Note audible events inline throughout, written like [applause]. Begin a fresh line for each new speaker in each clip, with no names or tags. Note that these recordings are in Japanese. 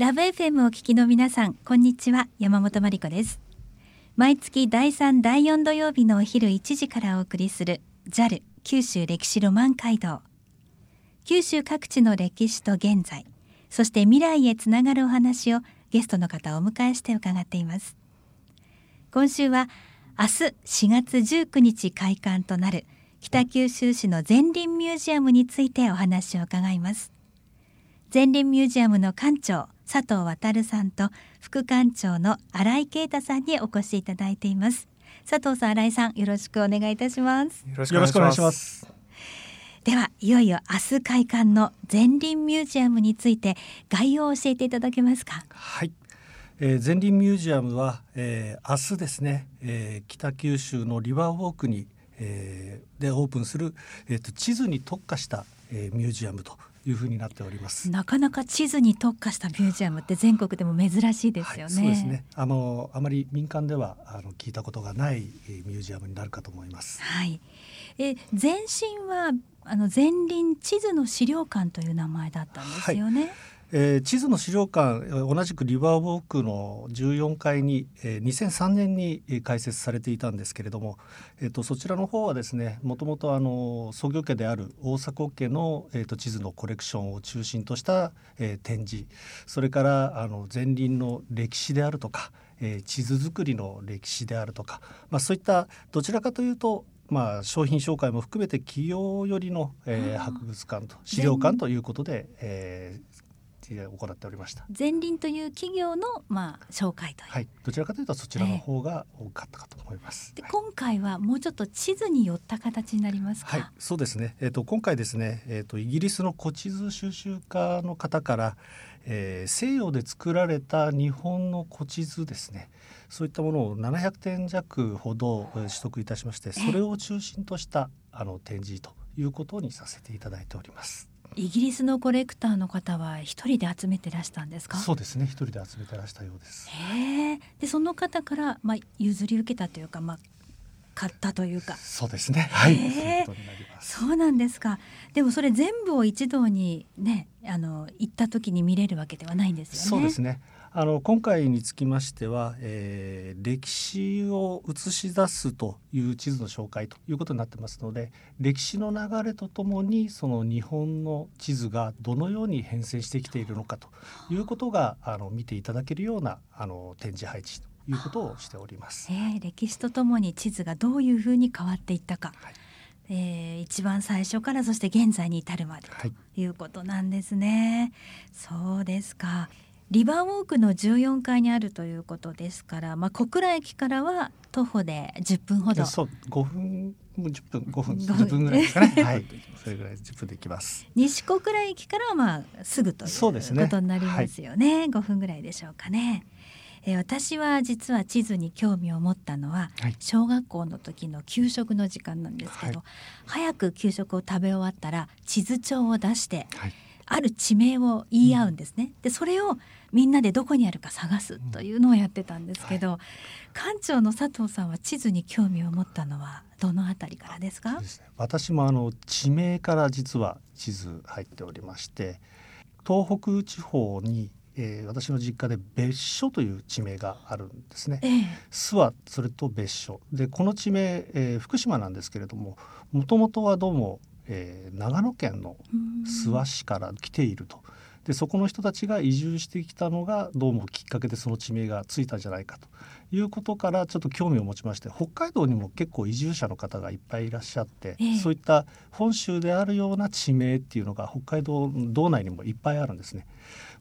ラブ FM を聞きの皆さんこんにちは。山本真理子です。毎月第3第4土曜日のお昼1時からお送りする JAL 九州歴史ロマン街道。九州各地の歴史と現在そして未来へつながるお話をゲストの方をお迎えして伺っています。今週は明日4月19日開館となる北九州市の前輪ミュージアムについてお話を伺います。前輪ミュージアムの館長佐藤渉さんと副館長の新井啓太さんにお越しいただいています。佐藤さん新井さんよろしくお願いいたします。
よろしくお願いします。
ではいよいよ明日開館の前輪ミュージアムについて概要を教えていただけますか？
はい。えー、前輪ミュージアムは、えー、明日ですね、えー、北九州のリバーウォークに、えー、でオープンする、えーと、地図に特化した、えー、ミュージアムというふうになっております。
なかなか地図に特化したミュージアムって全国でも珍しいですよね、はい、
そうですね。あのあまり民間ではあの聞いたことがないミュージアムになるかと思います。
はい。え前身はあの前輪地図の資料館という名前だったんですよね、はい
えー、地図の資料館同じくリバーウォークの14階に、えー、2003年に開設されていたんですけれども、えーと、そちらの方はですねもともとあの創業家である大迫家の、えーと、地図のコレクションを中心とした、えー、展示それからあの前輪の歴史であるとか、えー、地図作りの歴史であるとか、まあ、そういったどちらかというとまあ、商品紹介も含めて企業寄りの、えー、博物館と資料館ということで、えー、行っておりました。
前輪という企業のまあ紹介という、
はい、どちらかというとそちらの方が多かったかと思います、
で今回はもうちょっと地図によった形になります
はい。そうですね。えっ、ー、と今回ですねえっ、ー、とイギリスの古地図収集家の方からえー、西洋で作られた日本の古地図ですね。そういったものを700点弱ほど取得いたしましてそれを中心としたあの展示ということにさせていただいております。
イギリスのコレクターの方は一人で集めてらしたんですか？
そうですね。一人で集めてらしたようです。
へでその方からまあ譲り受けたというかまあ買ったというか。
そうですね。はい。
そうなんですか。でもそれ全部を一堂にねあの行った時に見れるわけではないんですよね。
そうですねあの今回につきましては、えー、歴史を映し出すという地図の紹介ということになってますので歴史の流れとともにその日本の地図がどのように変遷してきているのかということがあの見ていただけるようなあの展示配置ということをしております。
えー、歴史とともに地図がどういうふうに変わっていったか、はいえー、一番最初からそして現在に至るまでということなんですね。はい、そうですか。リバーウォークの14階にあるということですから、まあ、小倉駅からは徒歩で10分ほど。
そう5分10分5分10分。ぐらいですかね。[laughs] はい。それぐらい10分で行きます。
西小倉駅からはまあすぐということになりますよね。ね、はい、5分ぐらいでしょうかね。えー、私は実は地図に興味を持ったのは、はい、小学校の時の給食の時間なんですけど、はい、早く給食を食べ終わったら地図帳を出して、はい、ある地名を言い合うんですね。うん、でそれをみんなでどこにあるか探すというのをやってたんですけど、うんはい、館長の佐藤さんは地図に興味を持ったのはどのあたりからですか、ね、
私もあの地名から実は地図入っておりまして東北地方にえー、私の実家で別所という地名があるんですね。ええ、諏訪それと別所。でこの地名、えー、福島なんですけれどももともとはどうも、えー、長野県の諏訪市から来ているとでそこの人たちが移住してきたのがどうもきっかけでその地名がついたんじゃないかということからちょっと興味を持ちまして北海道にも結構移住者の方がいっぱいいらっしゃって、えそういった本州であるような地名っていうのが北海道道内にもいっぱいあるんですね。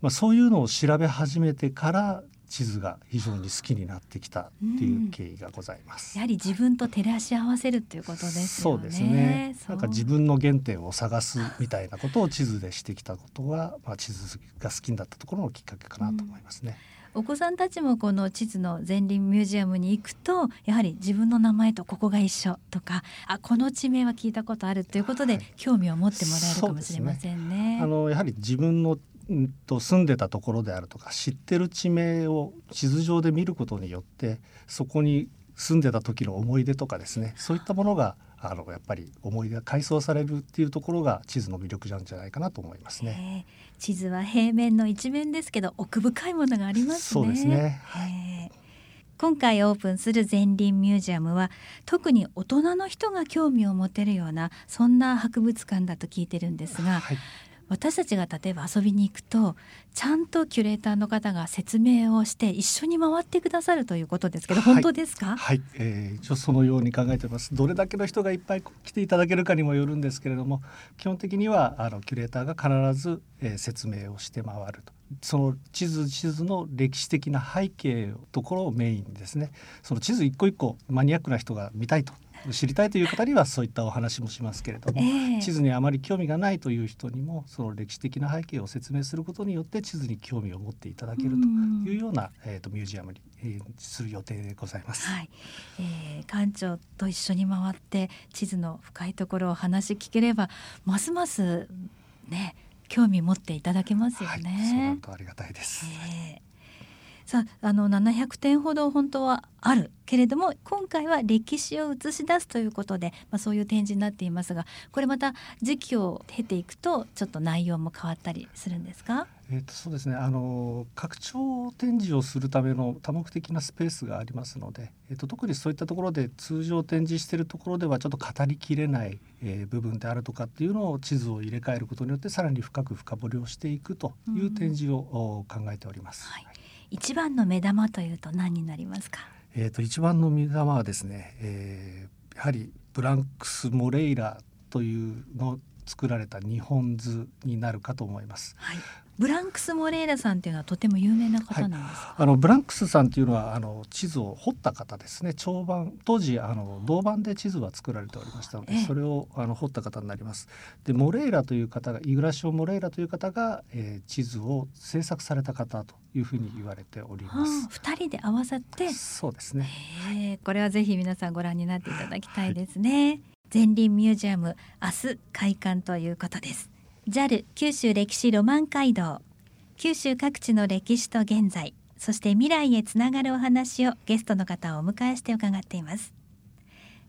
まあ、そういうのを調べ始めてから地図が非常に好きになってきたっていう経緯がございます。
うん、やはり自分と照らし合わせるっていうことです
よね。そうですね。なんか自分の原点を探すみたいなことを地図でしてきたことが、まあ地図が好きになったところのきっかけかなと思いますね。
うん、お子さんたちもこの地図の前輪ミュージアムに行くとやはり自分の名前とここが一緒とかあこの地名は聞いたことあるということで興味を持ってもらえるかもしれませんね。ね
あのやはり自分のと住んでたところであるとか知ってる地名を地図上で見ることによってそこに住んでた時の思い出とかですねそういったものがあのやっぱり思い出が回想されるっていうところが地図の魅力なんじゃないかなと思いますね。
地図は平面の一面ですけど奥深いものがあります
ね。そうですね。はい
今回オープンする前輪ミュージアムは特に大人の人が興味を持てるようなそんな博物館だと聞いてるんですが、はい、私たちが例えば遊びに行くとちゃんとキュレーターの方が説明をして一緒に回ってくださるということですけど、本当ですか？
はい、えー、一応そのように考えてます。どれだけの人がいっぱい来ていただけるかにもよるんですけれども基本的にはあのキュレーターが必ず、えー、説明をして回ると。その地図地図の歴史的な背景ところをメインにですね。その地図一個一個マニアックな人が見たいと知りたいという方にはそういったお話もしますけれども、えー、地図にあまり興味がないという人にもその歴史的な背景を説明することによって地図に興味を持っていただけるというような、えーと、ミュージアムに、えー、する予定でございます。
はい、えー、館長と一緒に回って地図の深いところを話聞ければますますね興味持っていただけますよね。
はい、ありがたいです。
えーさああの700点ほど本当はあるけれども今回は歴史を映し出すということで、まあ、そういう展示になっていますがこれまた時期を経ていくとちょっと内容も変わったりするんですか？
えー、とそうですねあの拡張展示をするための多目的なスペースがありますので、えー、と特にそういったところで通常展示しているところではちょっと語りきれない、えー、部分であるとかっていうのを地図を入れ替えることによってさらに深く深掘りをしていくという展示を、考えております。はい
一番の目玉というと何になりますか？
えっ、と一番の目玉はですね、えー、やはりブランクスモレイラというの作られた日本図になるかと思います。
はい、ブランクス・モレーラさんっていうのはとても有名な方なんですか、はい、
あのブランクスさんっていうのはあの地図を彫った方ですね。長板当時あの銅板で地図は作られておりましたので、それをあの彫った方になります。でモレーラという方がイグラシオ・モレーラという方が、えー、地図を制作された方というふうに言われております。
二、人で合わさって。
そうですね、
これはぜひ皆さんご覧になっていただきたいですね、はい、前輪ミュージアム明日開館ということです JAL 九州歴史ロマン街道。九州各地の歴史と現在そして未来へつながるお話をゲストの方をお迎えして伺っています。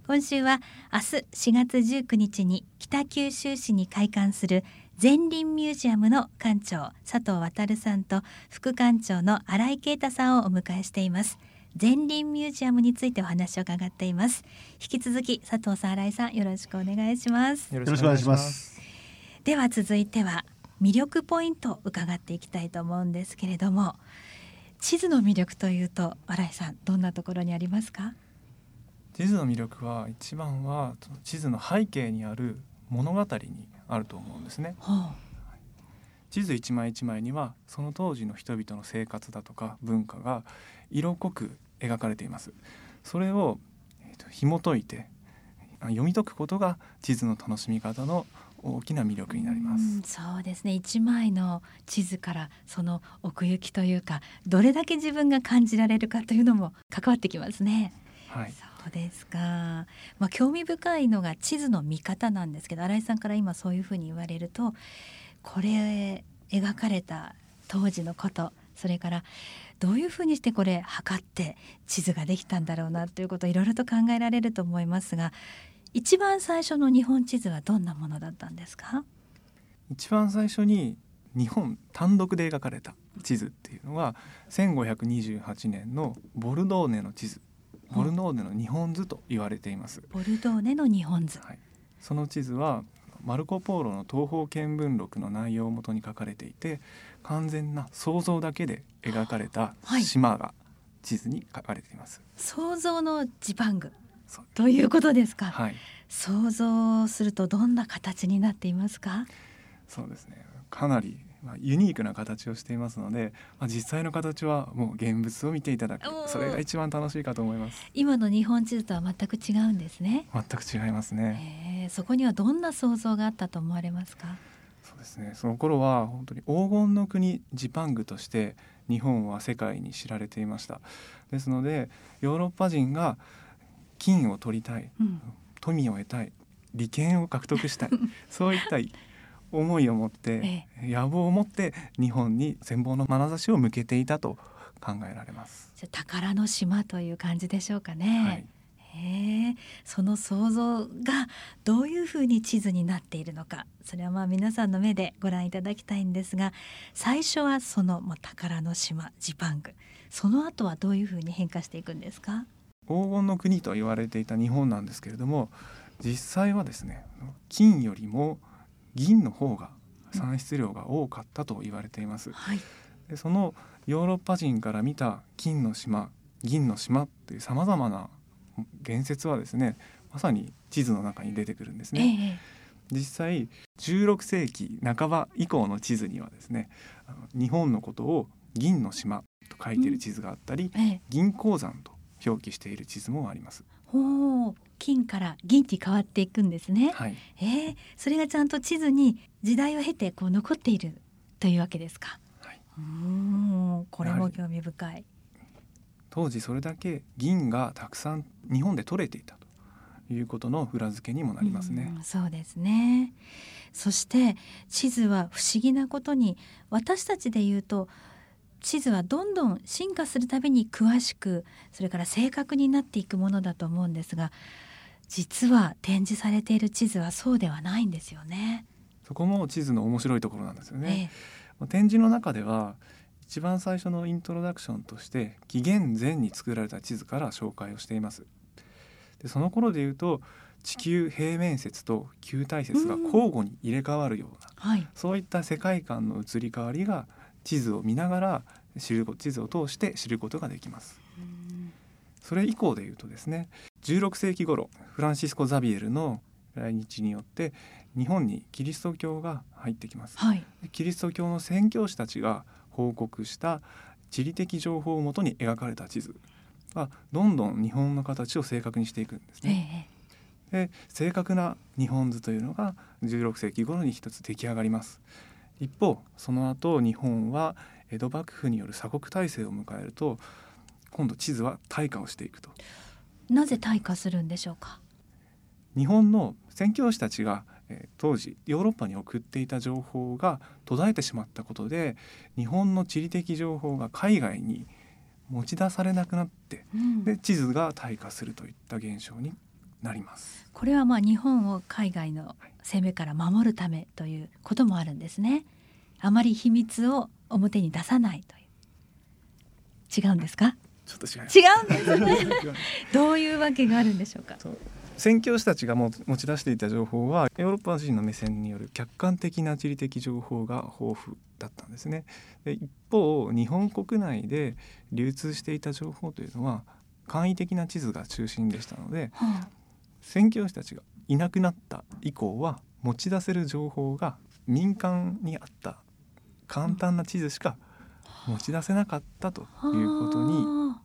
今週は明日4月19日に北九州市に開館する前輪ミュージアムの館長佐藤渉さんと副館長の新井啓太さんをお迎えしています。前輪ミュージアムについてお話を伺っています。引き続き佐藤さん新井さんよろしくお願いします。
よろしくお願いします
では続いては魅力ポイントを伺っていきたいと思うんですけれども地図の魅力というと新井さんどんなところにありますか？
地図の魅力は一番は地図の背景にある物語にあると思うんですね、はあ、地図一枚一枚にはその当時の人々の生活だとか文化が色濃く描かれています。それを、えーと、紐解いて読み解くことが地図の楽しみ方の大きな魅力になります。
そうですね一枚の地図からその奥行きというかどれだけ自分が感じられるかというのも関わってきますね。
はい、
そうですか、まあ、興味深いのが地図の見方なんですけど新井さんから今そういうふうに言われるとこれ描かれた当時のことそれからどういうふうにしてこれ測って地図ができたんだろうなということいろいろと考えられると思いますが一番最初の日本地図はどんなものだったんですか？
一番最初に日本単独で描かれた地図っていうのは1528年のボルドーネの地図。ボルドーネの日本図と言われています。
ボルドーネの日本図、
はい、その地図はマルコ・ポーロの東方見聞録の内容をもとに書かれていて完全な想像だけで描かれた島が地図に書かれています、
はい、想像のジパングということですか、
はい、
想像するとどんな形になっていますか？
そうですね。かなりまあ、ユニークな形をしていますので、まあ、実際の形はもう現物を見ていただく。それが一番楽しいかと思います。
今の日本地図とは全く違うんですね。
全く違いますね、
えー、そこにはどんな想像があったと思われますか？
そうですね。その頃は本当に黄金の国ジパングとして日本は世界に知られていました。ですのでヨーロッパ人が金を取りたい、うん、富を得たい利権を獲得したい [laughs] そういった思いを持って、ええ、野望を持って日本に羨望の眼差しを向けていたと考えられます。
じゃ宝の島という感じでしょうかね。はい。へその想像がどういうふうに地図になっているのか。それはまあ皆さんの目でご覧いただきたいんですが最初はその宝の島ジパング。その後はどういうふうに変化していくんですか？
黄金の国と言われていた日本なんですけれども実際はですね金よりも銀の方が産出量が多かったと言われています。はい、でそのヨーロッパ人から見た金の島銀の島っていうさまざまな言説はですねまさに地図の中に出てくるんですね。え実際16世紀半ば以降の地図にはですね日本のことを銀の島と書いている地図があったり、え、銀鉱山と表記している地図もあります。
ほう金から銀に変わっていくんですね。
はい、
えー、それがちゃんと地図に時代を経てこう残っているというわけですか。はい、うんこれも興味深い。
当時それだけ銀がたくさん日本で取れていたということの裏付けにもなりますね。
うそうですね。そして地図は不思議なことに私たちで言うと地図はどんどん進化するたびに詳しくそれから正確になっていくものだと思うんですが実は展示されている地図はそうではないんですよね。
そこも地図の面白いところなんですよね。ええ、展示の中では一番最初のイントロダクションとして紀元前に作られた地図から紹介をしています。でその頃で言うと地球平面説と球体説が交互に入れ替わるような、はい、そういった世界観の移り変わりが地図を見ながら知る地図を通して知ることができます。それ以降で言うとですね16世紀頃フランシスコ・ザビエルの来日によって日本にキリスト教が入ってきます、はい、キリスト教の宣教師たちが報告した地理的情報をもとに描かれた地図がどんどん日本の形を正確にしていくんですね。ええ、で正確な日本図というのが16世紀頃に一つ出来上がります。一方その後日本は江戸幕府による鎖国体制を迎えると今度地図は退化をしていくと。
なぜ退化するんでしょうか？
日本の宣教師たちが当時ヨーロッパに送っていた情報が途絶えてしまったことで日本の地理的情報が海外に持ち出されなくなって、うん、で地図が退化するといった現象になります。
これはまあ日本を海外の攻めから守るためということもあるんですね。あまり秘密を表に出さないという。違うんですか？
ちょっと違
う。んですね。[laughs] どういうわけがあるんでしょうか？
宣教師たちがも持ち出していた情報はヨーロッパ人の目線による客観的な地理的情報が豊富だったんですね。で一方日本国内で流通していた情報というのは簡易的な地図が中心でしたので、はあ、宣教師たちがいなくなった以降は持ち出せる情報が民間にあった。簡単な地図しか持ち出せなかったということに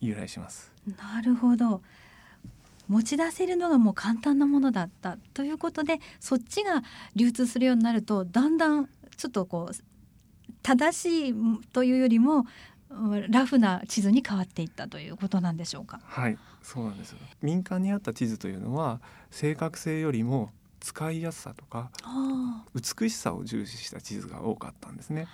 由来します。
なるほど。持ち出せるのがもう簡単なものだったということでそっちが流通するようになるとだんだんちょっとこう正しいというよりもラフな地図に変わっていったということなんでしょうか。
はいそうなんです民間にあった地図というのは正確性よりも使いやすさとか美しさを重視した地図が多かったんですね。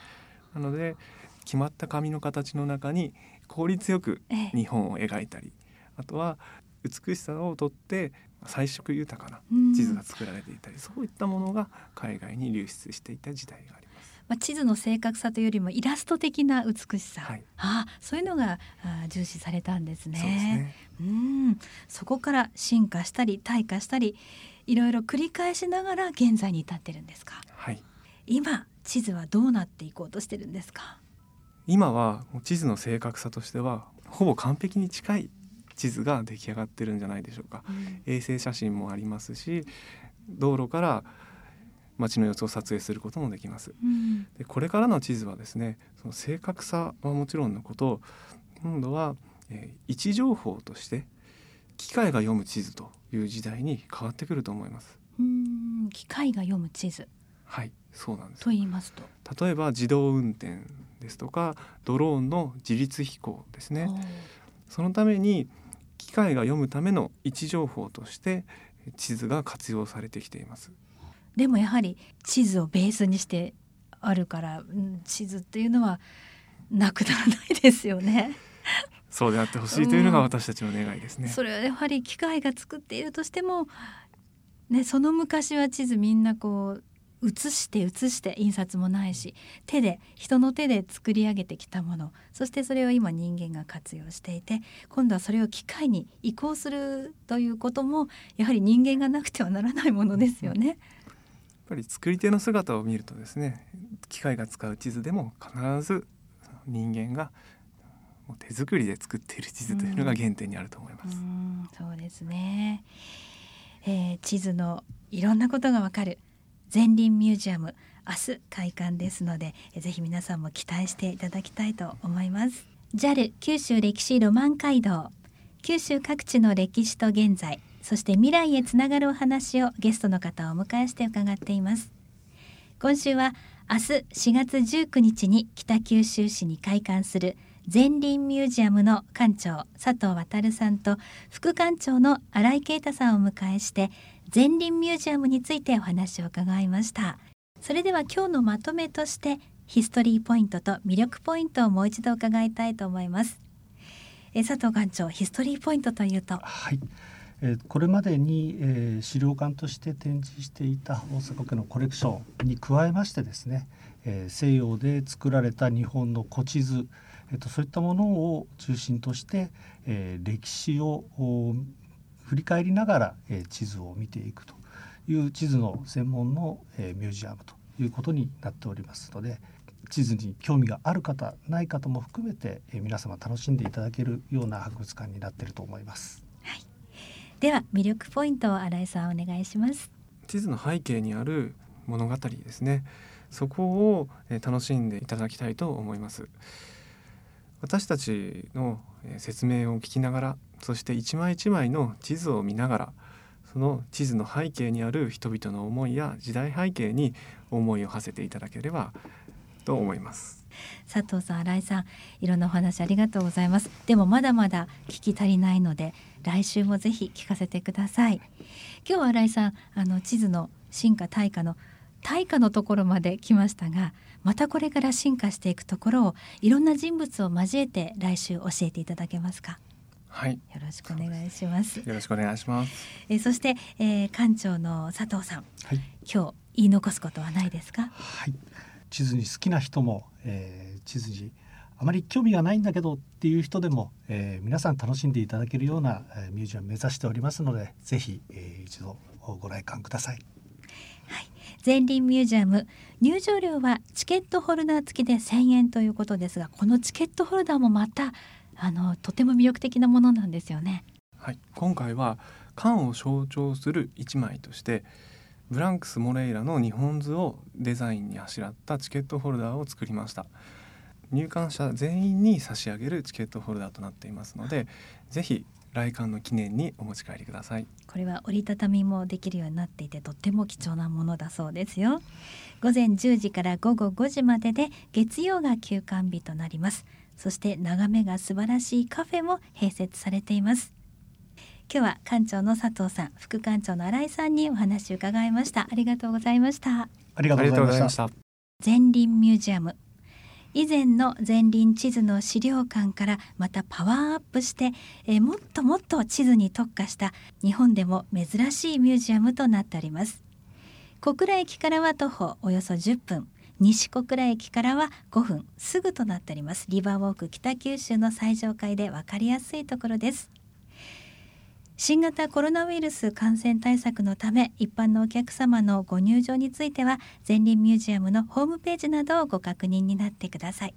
なので決まった紙の形の中に効率よく日本を描いたり、あとは美しさをとって彩色豊かな地図が作られていたり、そういったものが海外に流出していた時代があります。
まあ、地図の正確さというよりもイラスト的な美しさ、はい、あそういうのがあ重視されたんですね。
そうですね。
うん。そこから進化したり退化したりいろいろ繰り返しながら現在に至ってるんですか、
はい、
今地図はどうなっていこうとしてるんですか？
今は地図の正確さとしてはほぼ完璧に近い地図が出来上がってるんじゃないでしょうか、うん、衛星写真もありますし道路から街の様子を撮影することもできます、うん、でこれからの地図はですねその正確さはもちろんのこと今度は、えー、位置情報として機械が読む地図という時代に変わってくると思います。
うん。機械が読む地図。
はいそうなんです。
と言います
と。例えば自動運転ですとかドローンの自律飛行ですね。そのために機械が読むための位置情報として地図が活用されてきています
でもやはり地図をベースにしてあるから、うん、地図っていうのはなくならないですよね
そうであってほしいというのが私たちの願いですね。
それはやはり機械が作っているとしても、ね、その昔は地図みんなこう写して写して印刷もないし手で人の手で作り上げてきたものそしてそれを今人間が活用していて今度はそれを機械に移行するということもやはり人間がなくてはならないものですよね。やっ
ぱり作り手の姿を見るとですね機械が使う地図でも必ず人間が手作りで作っている地図というのが原点にあると思います。
うそうですね、えー、地図のいろんなことがわかる前輪ミュージアム明日開館ですのでぜひ皆さんも期待していただきたいと思います。JAL 九州歴史ロマン街道。九州各地の歴史と現在そして未来へつながるお話をゲストの方をお迎えして伺っています。今週は明日4月19日に北九州市に開館する前輪ミュージアムの館長佐藤渉さんと副館長の新井啓太さんをお迎えして前輪ミュージアムについてお話を伺いました。それでは今日のまとめとしてヒストリーポイントと魅力ポイントをもう一度伺いたいと思います。え佐藤館長ヒストリーポイントというと？
はい。えこれまでに、え、資料館として展示していた大阪家のコレクションに加えましてですね、え、西洋で作られた日本の古地図、えーと、そういったものを中心として、え、歴史を振り返りながら、え地図を見ていくという地図の専門の、えミュージアムということになっておりますので地図に興味がある方ない方も含めて、え皆様楽しんでいただけるような博物館になっていると思います。
では魅力ポイントを新井さんお願いします。
地図の背景にある物語ですね。そこを楽しんでいただきたいと思います。私たちの説明を聞きながらそして一枚一枚の地図を見ながらその地図の背景にある人々の思いや時代背景に思いを馳せていただければと思います。
佐藤さん新井さんいろんなお話ありがとうございます。でもまだまだ聞き足りないので来週もぜひ聞かせてください。今日は新井さんあの地図の進化大化の大化のところまで来ましたがまたこれから進化していくところをいろんな人物を交えて来週教えていただけますか？
はい、
よろしくお願いします。
よろしくお願いします。
えー、そして、えー、館長の佐藤さん、
はい、
今日言い残すことはないですか？
はい、地図に好きな人も、えー、地図にあまり興味がないんだけどっていう人でも、えー、皆さん楽しんでいただけるような、えー、ミュージアム目指しておりますので、ぜひ、えー、一度ご来館ください。
はい、前輪ミュージアム入場料はチケットホルダー付きで1000円ということですがこのチケットホルダーもまたあのとても魅力的なものなんですよね。
はい、今回は缶を象徴する一枚としてブランクス・モレイラの日本図をデザインにあしらったチケットホルダーを作りました。入館者全員に差し上げるチケットホルダーとなっていますのでぜひ来館の記念にお持ち帰りください。
これは折りたたみもできるようになっていてとっても貴重なものだそうですよ。午前10時から午後5時までで月曜が休館日となります。そして眺めが素晴らしいカフェも併設されています。今日は館長の佐藤さん副館長の新井さんにお話を伺いました。ありがとうございました。
ありがとうございました。
前輪ミュージアム。以前の前輪地図の資料館からまたパワーアップして、えー、もっともっと地図に特化した日本でも珍しいミュージアムとなっております。小倉駅からは徒歩およそ10分。西小倉駅からは5分。すぐとなっております。リバーウォーク北九州の最上階で分かりやすいところです新型コロナウイルス感染対策のため一般のお客様のご入場については前輪ミュージアムのホームページなどをご確認になってください。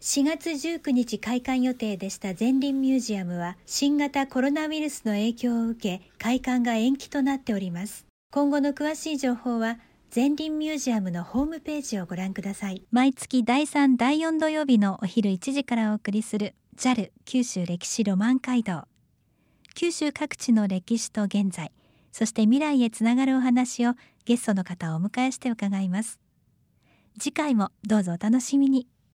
4月19日開館予定でした前輪ミュージアムは新型コロナウイルスの影響を受け開館が延期となっております。今後の詳しい情報は前輪ミュージアムのホームページをご覧ください。毎月第3第4土曜日のお昼1時からお送りする JAL 九州歴史ロマン街道。九州各地の歴史と現在そして未来へつながるお話をゲストの方をお迎えして伺います。次回もどうぞお楽しみに。